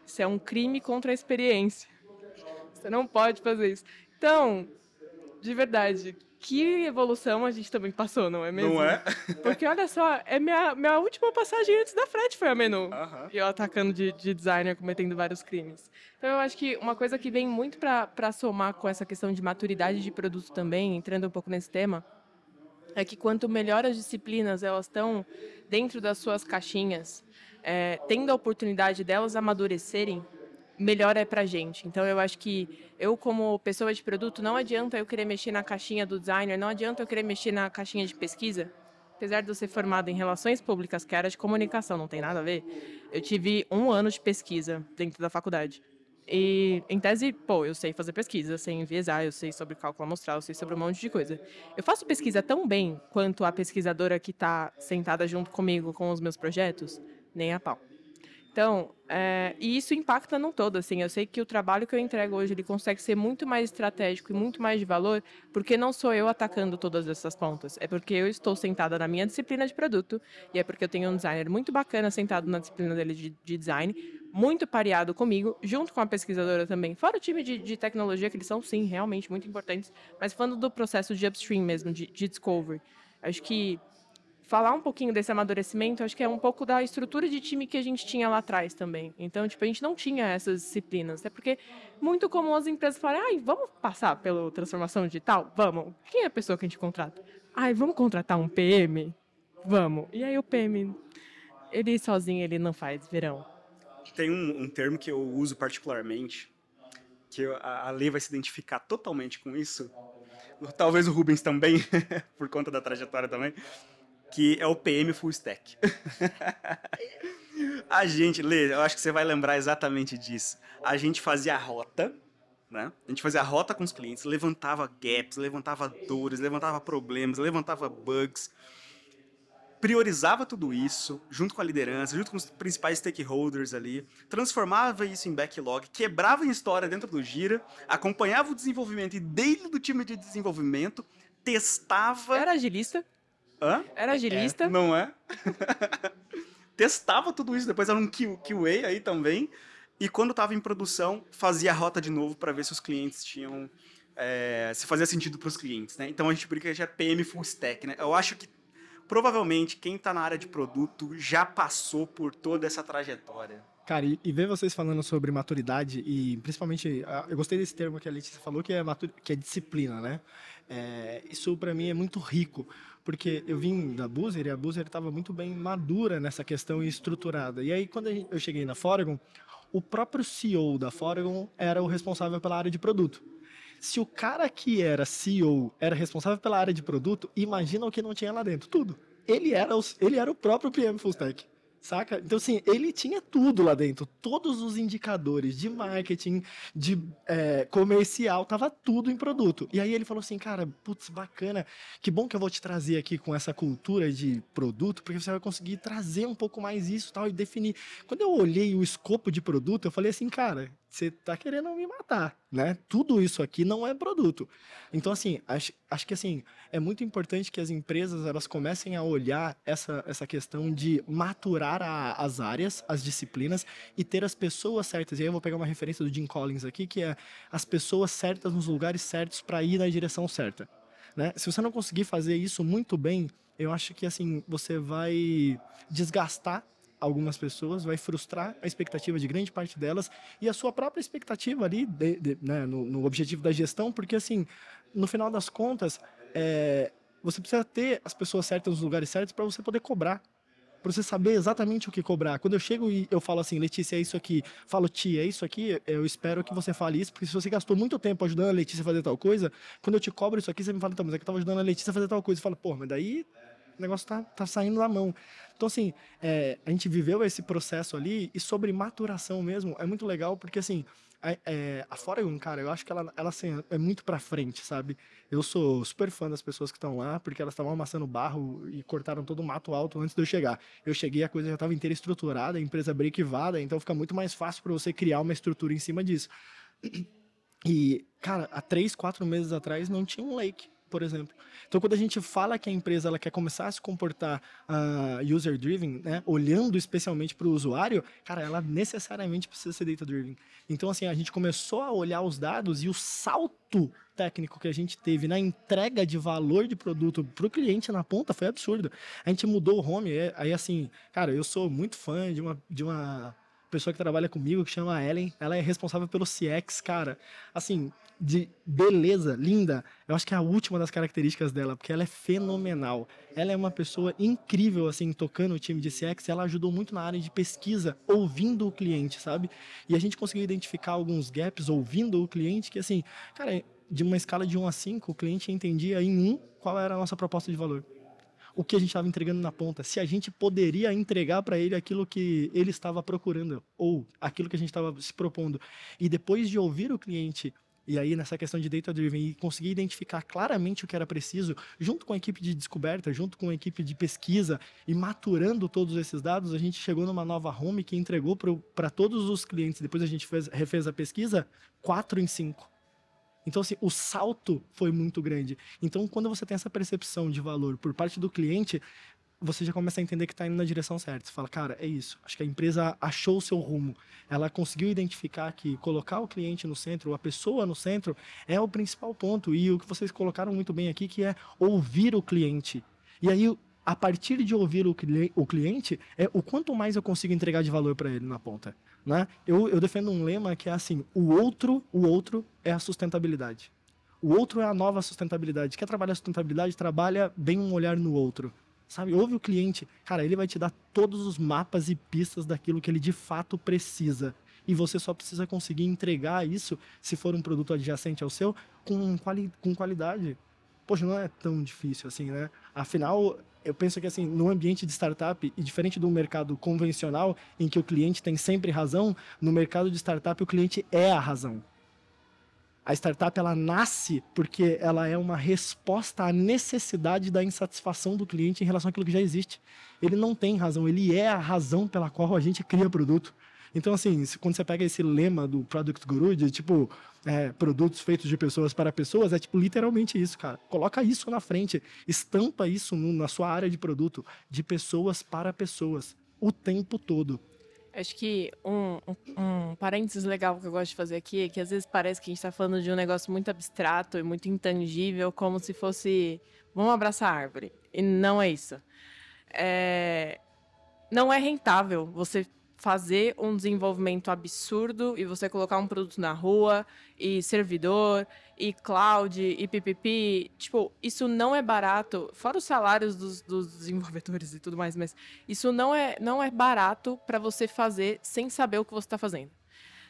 isso é um crime contra a experiência. Você não pode fazer isso. Então, de verdade, que evolução a gente também passou, não é mesmo? Não é? Porque olha só, é minha, minha última passagem antes da frete foi a menu. Aham. E eu atacando de, de designer, cometendo vários crimes. Então eu acho que uma coisa que vem muito para somar com essa questão de maturidade de produto também, entrando um pouco nesse tema, é que quanto melhor as disciplinas elas estão dentro das suas caixinhas, é, tendo a oportunidade delas amadurecerem, melhor é pra gente. Então eu acho que eu como pessoa de produto não adianta eu querer mexer na caixinha do designer, não adianta eu querer mexer na caixinha de pesquisa. Apesar de eu ser formada em relações públicas, que é área de comunicação, não tem nada a ver. Eu tive um ano de pesquisa dentro da faculdade. E, em tese, pô, eu sei fazer pesquisa, sei enviesar, eu sei sobre cálculo amostral, eu sei sobre um monte de coisa. Eu faço pesquisa tão bem quanto a pesquisadora que está sentada junto comigo com os meus projetos? Nem a pau. Então, é, e isso impacta no todo, assim, eu sei que o trabalho que eu entrego hoje, ele consegue ser muito mais estratégico e muito mais de valor, porque não sou eu atacando todas essas pontas, é porque eu estou sentada na minha disciplina de produto, e é porque eu tenho um designer muito bacana sentado na disciplina dele de, de design, muito pareado comigo, junto com a pesquisadora também, fora o time de, de tecnologia, que eles são, sim, realmente muito importantes, mas falando do processo de upstream mesmo, de, de discovery, acho que falar um pouquinho desse amadurecimento, acho que é um pouco da estrutura de time que a gente tinha lá atrás também. Então, tipo, a gente não tinha essas disciplinas, até porque muito comum as empresas falarem, ai, vamos passar pela transformação digital? Vamos. Quem é a pessoa que a gente contrata? Ai, vamos contratar um PM? Vamos. E aí o PM, ele sozinho, ele não faz verão. Tem um, um termo que eu uso particularmente, que a, a Lei vai se identificar totalmente com isso. Talvez o Rubens também, por conta da trajetória também, que é o PM Full Stack. a gente, Lê, eu acho que você vai lembrar exatamente disso. A gente fazia a rota, né? A gente fazia a rota com os clientes, levantava gaps, levantava dores, levantava problemas, levantava bugs, priorizava tudo isso, junto com a liderança, junto com os principais stakeholders ali, transformava isso em backlog, quebrava em história dentro do Gira, acompanhava o desenvolvimento e dentro do time de desenvolvimento, testava... Era agilista, Hã? era agilista. Não é? Testava tudo isso, depois era um QA aí também. E quando estava em produção, fazia a rota de novo para ver se os clientes tinham. é, se fazia sentido para os clientes, né? Então a gente brinca que já é PM full stack, né? Eu acho que provavelmente quem está na área de produto já passou por toda essa trajetória. Cara, e, e, ver vocês falando sobre maturidade e principalmente, eu gostei desse termo que a Letícia falou, que é, matur, que é disciplina, né? É, isso para mim é muito rico, porque eu vim da Boozer e a Boozer estava muito bem madura nessa questão e estruturada. E aí, quando eu cheguei na Foregon, o próprio CEO da Foregon era o responsável pela área de produto. Se o cara que era CEO era responsável pela área de produto, imagina o que não tinha lá dentro, tudo. Ele era o, ele era o próprio PM Full Stack. Saca? Então, assim, ele tinha tudo lá dentro. Todos os indicadores de marketing, de é, comercial, tava tudo em produto. E aí ele falou assim, cara, putz, bacana. Que bom que eu vou te trazer aqui com essa cultura de produto, porque você vai conseguir trazer um pouco mais isso tal, e definir. Quando eu olhei o escopo de produto, eu falei assim, cara, você tá querendo me matar, né? Tudo isso aqui não é produto. Então, assim, acho, acho que assim, é muito importante que as empresas elas comecem a olhar essa, essa questão de maturar a, as áreas, as disciplinas e ter as pessoas certas. E aí eu vou pegar uma referência do Jim Collins aqui, que é as pessoas certas nos lugares certos para ir na direção certa. Né? Se você não conseguir fazer isso muito bem, eu acho que assim você vai desgastar algumas pessoas, vai frustrar a expectativa de grande parte delas e a sua própria expectativa ali de, de, né, no, no, objetivo da gestão, porque assim, no final das contas, é, você precisa ter as pessoas certas nos lugares certos para você poder cobrar. Para você saber exatamente o que cobrar. Quando eu chego e eu falo assim, Letícia, é isso aqui, falo, tia, é isso aqui, eu espero que você fale isso, porque se você gastou muito tempo ajudando a Letícia a fazer tal coisa, quando eu te cobro isso aqui, você me fala, então, mas é que eu estava ajudando a Letícia a fazer tal coisa. Eu falo, pô, mas daí o negócio tá, tá saindo da mão. Então, assim, é, a gente viveu esse processo ali e sobre maturação mesmo, é muito legal porque, assim, a, é, a Foregon, cara, eu acho que ela, ela assim, é muito pra frente, sabe? Eu sou super fã das pessoas que estão lá, porque elas estavam amassando barro e cortaram todo o mato alto antes de eu chegar. Eu cheguei, a coisa já estava inteira estruturada, a empresa breakivada, então fica muito mais fácil para você criar uma estrutura em cima disso. E, cara, há três, quatro meses atrás não tinha um lake por exemplo. Então, quando a gente fala que a empresa ela quer começar a se comportar uh, user-driven, né, olhando especialmente para o usuário, cara, ela necessariamente precisa ser data-driven. Então, assim, a gente começou a olhar os dados e o salto técnico que a gente teve na entrega de valor de produto para o cliente na ponta foi absurdo. A gente mudou o home, é, aí assim, cara, eu sou muito fã de uma, de uma pessoa que trabalha comigo que chama Ellen, ela é responsável pelo CX, cara. Assim, de beleza, linda. Eu acho que é a última das características dela, porque ela é fenomenal. Ela é uma pessoa incrível, assim, tocando o time de CX. Ela ajudou muito na área de pesquisa, ouvindo o cliente, sabe? E a gente conseguiu identificar alguns gaps ouvindo o cliente, que, assim, cara, de uma escala de 1 a 5, o cliente entendia em 1 qual era a nossa proposta de valor o que a gente estava entregando na ponta, se a gente poderia entregar para ele aquilo que ele estava procurando ou aquilo que a gente estava se propondo. E depois de ouvir o cliente e aí, nessa questão de data driven, e conseguir identificar claramente o que era preciso, junto com a equipe de descoberta, junto com a equipe de pesquisa, e maturando todos esses dados, a gente chegou numa nova home que entregou para todos os clientes. Depois a gente fez, refez a pesquisa, 4 em 5. Então, assim, o salto foi muito grande. Então, quando você tem essa percepção de valor por parte do cliente, você já começa a entender que está indo na direção certa. Você fala, cara, é isso. Acho que a empresa achou o seu rumo. Ela conseguiu identificar que colocar o cliente no centro, a pessoa no centro, é o principal ponto. E o que vocês colocaram muito bem aqui, que é ouvir o cliente. E aí, a partir de ouvir o, cliente, é o quanto mais eu consigo entregar de valor para ele na ponta. Né? Eu, eu defendo um lema que é assim: o outro, o outro é a sustentabilidade. O outro é a nova sustentabilidade. Quer trabalhar sustentabilidade? Trabalha bem um olhar no outro. Sabe? Ouve o cliente. Cara, ele vai te dar todos os mapas e pistas daquilo que ele de fato precisa. E você só precisa conseguir entregar isso, se for um produto adjacente ao seu, com, quali com qualidade. Poxa, não é tão difícil assim, né? Afinal, eu penso que assim, no ambiente de startup, e diferente do mercado convencional, em que o cliente tem sempre razão, no mercado de startup o cliente é a razão. A startup ela nasce porque ela é uma resposta à necessidade da insatisfação do cliente em relação àquilo que já existe. Ele não tem razão, ele é a razão pela qual a gente cria produto. Então, assim, quando você pega esse lema do Product Guru, de tipo, é, produtos feitos de pessoas para pessoas, é tipo literalmente isso, cara. Coloca isso na frente, estampa isso no, na sua área de produto, de pessoas para pessoas, o tempo todo. Acho que um, um, um, parênteses legal que eu gosto de fazer aqui é que às vezes parece que a gente está falando de um negócio muito abstrato e muito intangível, como se fosse vamos abraçar a árvore. E não é isso. É... Não é rentável você fazer um desenvolvimento absurdo e você colocar um produto na rua e servidor e cloud e ppp, tipo, isso não é barato, fora os salários dos, dos desenvolvedores e tudo mais, mas isso não é, não é barato para você fazer sem saber o que você está fazendo.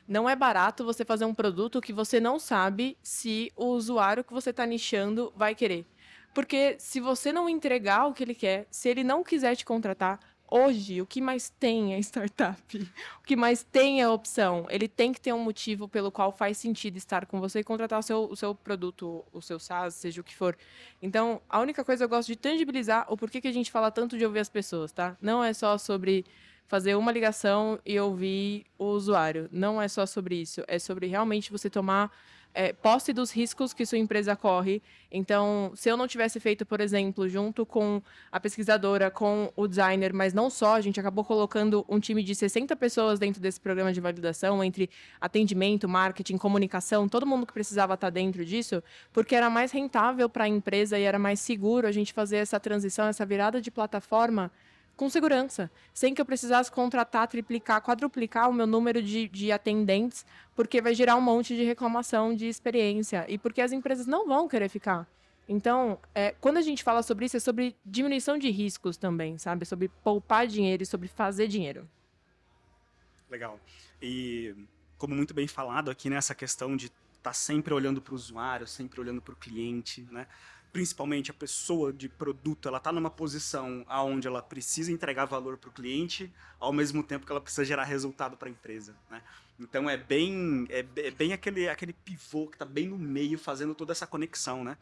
Não é barato você fazer um produto que você não sabe se o usuário que você está nichando vai querer. Porque se você não entregar o que ele quer, se ele não quiser te contratar, Hoje, o que mais tem é startup. O que mais tem é opção. Ele tem que ter um motivo pelo qual faz sentido estar com você e contratar o seu, o seu produto, o seu SaaS, seja o que for. Então, a única coisa que eu gosto de tangibilizar o porquê que a gente fala tanto de ouvir as pessoas, tá? Não é só sobre fazer uma ligação e ouvir o usuário. Não é só sobre isso. É sobre realmente você tomar é, posse dos riscos que sua empresa corre. Então, se eu não tivesse feito, por exemplo, junto com a pesquisadora, com o designer, mas não só, a gente acabou colocando um time de 60 pessoas dentro desse programa de validação, entre atendimento, marketing, comunicação, todo mundo que precisava estar dentro disso, porque era mais rentável para a empresa e era mais seguro a gente fazer essa transição, essa virada de plataforma com segurança, sem que eu precisasse contratar, triplicar, quadruplicar o meu número de, de atendentes, porque vai gerar um monte de reclamação de experiência e porque as empresas não vão querer ficar. Então, é, quando a gente fala sobre isso, é sobre diminuição de riscos também, sabe? Sobre poupar dinheiro e sobre fazer dinheiro. Legal. E como muito bem falado aqui nessa questão de estar tá sempre olhando para o usuário, sempre olhando para o cliente, né? Principalmente a pessoa de produto, ela está numa posição aonde ela precisa entregar valor para o cliente, ao mesmo tempo que ela precisa gerar resultado para a empresa, né? Então é bem, é, é bem aquele, aquele pivô que está bem no meio, fazendo toda essa conexão, né?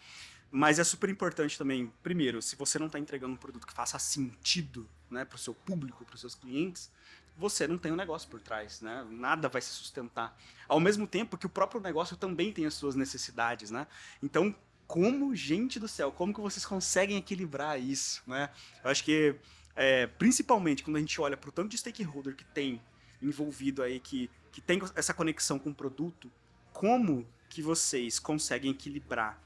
Mas é super importante também, primeiro, se você não está entregando um produto que faça sentido né, para o seu público, para os seus clientes, você não tem um negócio por trás, né? Nada vai se sustentar. Ao mesmo tempo que o próprio negócio também tem as suas necessidades, né? Então, como, gente do céu, como que vocês conseguem equilibrar isso, né? Eu acho que, é, principalmente quando a gente olha para o tanto de stakeholder que tem envolvido aí, que, que tem essa conexão com o produto, como que vocês conseguem equilibrar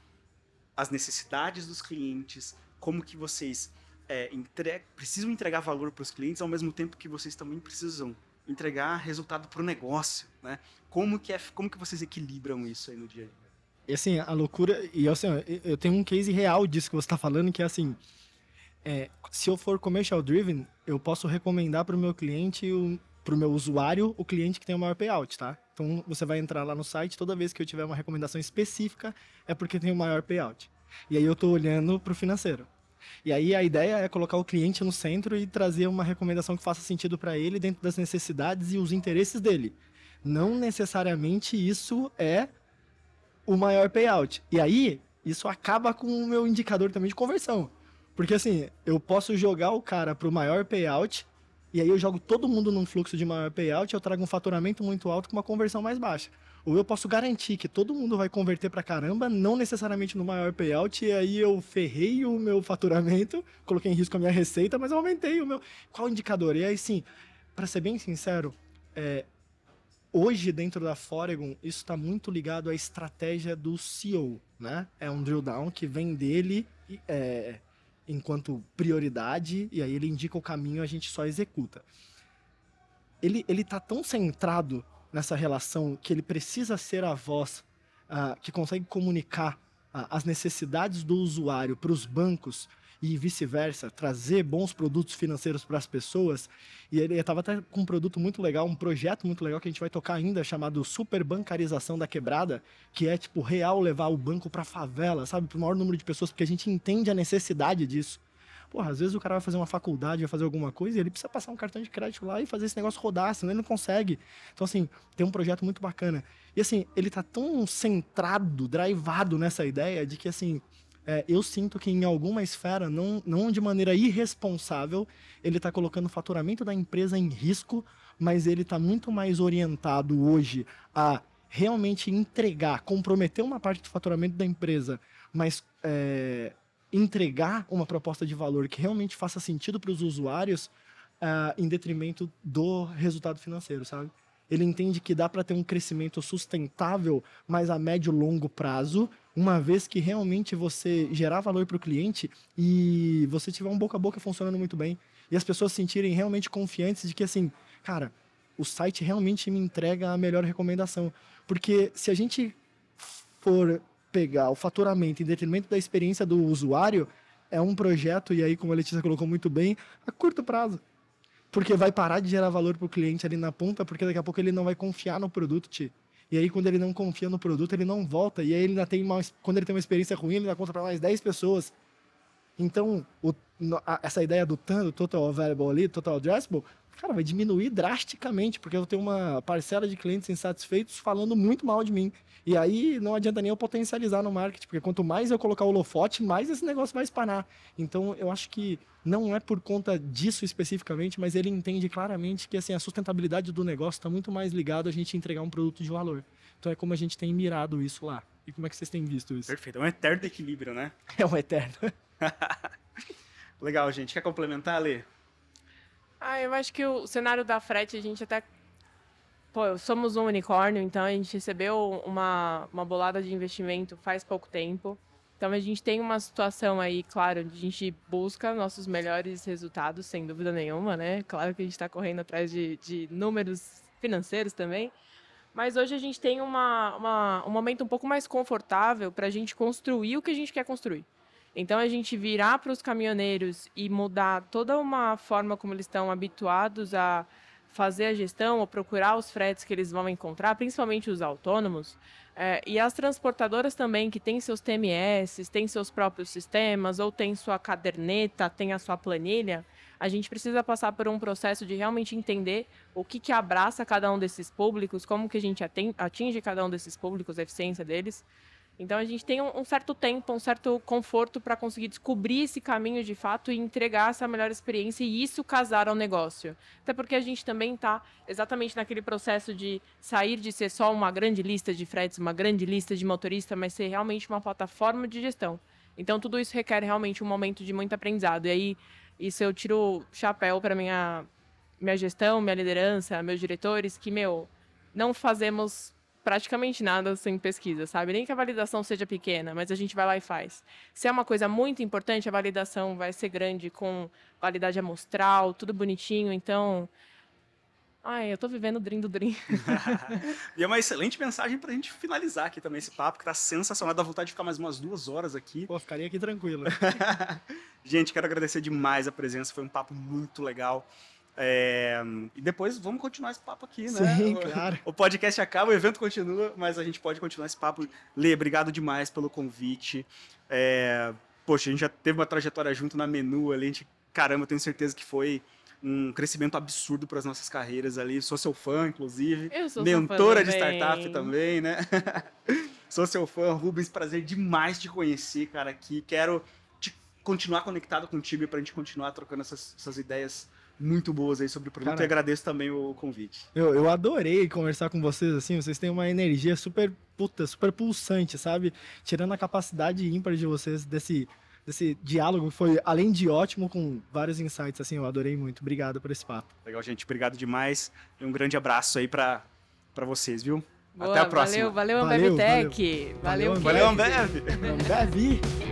as necessidades dos clientes, como que vocês é, entre... precisam entregar valor para os clientes ao mesmo tempo que vocês também precisam entregar resultado para o negócio, né? Como que é, como que vocês equilibram isso aí no dia a dia? E assim, a loucura. E assim, eu tenho um case real disso que você está falando, que é assim. É, se eu for commercial driven, eu posso recomendar para o meu cliente, para o meu usuário, o cliente que tem o maior payout, tá? Então você vai entrar lá no site, toda vez que eu tiver uma recomendação específica, é porque tem o maior payout. E aí eu estou olhando para o financeiro. E aí a ideia é colocar o cliente no centro e trazer uma recomendação que faça sentido para ele dentro das necessidades e os interesses dele. Não necessariamente isso é o maior payout. E aí, isso acaba com o meu indicador também de conversão. Porque assim, eu posso jogar o cara pro maior payout, e aí eu jogo todo mundo num fluxo de maior payout, eu trago um faturamento muito alto com uma conversão mais baixa. Ou eu posso garantir que todo mundo vai converter pra caramba, não necessariamente no maior payout, e aí eu ferrei o meu faturamento, coloquei em risco a minha receita, mas eu aumentei o meu. Qual indicador? E aí, sim, para ser bem sincero, é, hoje dentro da Foregon isso está muito ligado à estratégia do CEO, né? É um drill down que vem dele é, enquanto prioridade e aí ele indica o caminho, a gente só executa. Ele ele está tão centrado nessa relação que ele precisa ser a voz uh, que consegue comunicar uh, as necessidades do usuário para os bancos e vice-versa, trazer bons produtos financeiros para as pessoas. E ele estava até com um produto muito legal, um projeto muito legal que a gente vai tocar ainda, chamado Super Bancarização da Quebrada, que é tipo real levar o banco para favela, sabe, para o maior número de pessoas, porque a gente entende a necessidade disso. Porra, às vezes o cara vai fazer uma faculdade, vai fazer alguma coisa e ele precisa passar um cartão de crédito lá e fazer esse negócio rodar, senão ele não consegue. Então, assim, tem um projeto muito bacana. E, assim, ele tá tão centrado, drivado nessa ideia de que, assim, é, eu sinto que em alguma esfera, não, não de maneira irresponsável, ele está colocando o faturamento da empresa em risco, mas ele está muito mais orientado hoje a realmente entregar, comprometer uma parte do faturamento da empresa, mas é, entregar uma proposta de valor que realmente faça sentido para os usuários uh, em detrimento do resultado financeiro, sabe? Ele entende que dá para ter um crescimento sustentável, mas a médio e longo prazo, uma vez que realmente você gerar valor para o cliente e você tiver um boca a boca funcionando muito bem e as pessoas se sentirem realmente confiantes de que assim, cara, o site realmente me entrega a melhor recomendação. Porque se a gente for pegar o faturamento em detrimento da experiência do usuário, é um projeto, e aí, como a Letícia colocou muito bem, a curto prazo. Porque vai parar de gerar valor para o cliente ali na ponta, porque daqui a pouco ele não vai confiar no produto. E aí, quando ele não confia no produto, ele não volta. E aí, ele ainda tem uma, quando ele tem uma experiência ruim, ele ainda conta para mais 10 pessoas. Então, o, a, essa ideia do TAN, do Total Available ali, Total Addressable, cara, vai diminuir drasticamente, porque eu tenho uma parcela de clientes insatisfeitos falando muito mal de mim. E aí não adianta nem eu potencializar no marketing, porque quanto mais eu colocar o holofote, mais esse negócio vai espanar. Então eu acho que não é por conta disso especificamente, mas ele entende claramente que assim, a sustentabilidade do negócio está muito mais ligado a gente entregar um produto de valor. Então é como a gente tem mirado isso lá. E como é que vocês têm visto isso? Perfeito, é um eterno equilíbrio, né? É um eterno. Legal, gente. Quer complementar, Lê? Ah, eu acho que o cenário da frete a gente até Pô, somos um unicórnio, então a gente recebeu uma, uma bolada de investimento faz pouco tempo. Então a gente tem uma situação aí, claro, onde a gente busca nossos melhores resultados, sem dúvida nenhuma, né? Claro que a gente está correndo atrás de, de números financeiros também. Mas hoje a gente tem uma, uma, um momento um pouco mais confortável para a gente construir o que a gente quer construir. Então a gente virar para os caminhoneiros e mudar toda uma forma como eles estão habituados a fazer a gestão ou procurar os fretes que eles vão encontrar, principalmente os autônomos, é, e as transportadoras também, que têm seus TMS, têm seus próprios sistemas, ou tem sua caderneta, tem a sua planilha, a gente precisa passar por um processo de realmente entender o que, que abraça cada um desses públicos, como que a gente atinge cada um desses públicos, a eficiência deles, então a gente tem um, certo tempo, um certo conforto para conseguir descobrir esse caminho de fato e entregar essa melhor experiência e isso casar ao negócio. Até porque a gente também está exatamente naquele processo de sair de ser só uma grande lista de fretes, uma grande lista de motorista, mas ser realmente uma plataforma de gestão. Então tudo isso requer realmente um momento de muito aprendizado. E aí isso eu tiro chapéu para minha minha gestão, minha liderança, meus diretores que meu não fazemos praticamente nada sem pesquisa, sabe? Nem que a validação seja pequena, mas a gente vai lá e faz. Se é uma coisa muito importante, a validação vai ser grande, com validade amostral, tudo bonitinho. Então, Ai, eu tô vivendo o Dream do Dream. e é uma excelente mensagem pra gente finalizar aqui também esse papo, que tá sensacional. Dá vontade de ficar mais umas duas horas aqui. Pô, ficaria aqui tranquilo. gente, quero agradecer demais a presença, foi um papo muito legal. É, e depois vamos continuar esse papo aqui, né? Sim, claro. O, podcast acaba, o evento continua, mas a gente pode continuar esse papo. Lê, obrigado demais pelo convite. É, poxa, a gente já teve uma trajetória junto na menu ali, a gente, caramba, eu tenho certeza que foi um crescimento absurdo para as nossas carreiras ali. Sou seu fã, inclusive. Eu sou Mentora de startup também, né? sou seu fã, Rubens, prazer demais te conhecer, cara, aqui. Quero te, continuar conectado contigo para a gente continuar trocando essas, essas ideias muito boas aí sobre o produto Cara, e agradeço também o convite. Eu, eu adorei conversar com vocês, assim, vocês têm uma energia super, puta, super pulsante, sabe? Tirando a capacidade ímpar de vocês desse, desse diálogo, foi além de ótimo, com vários insights, assim, eu adorei muito. Obrigado por esse papo. Legal, gente, obrigado demais e um grande abraço aí para vocês, viu? Boa, Até a próxima. Valeu, valeu, Ambev Tech. Valeu, valeu, valeu Ambev. Ambev.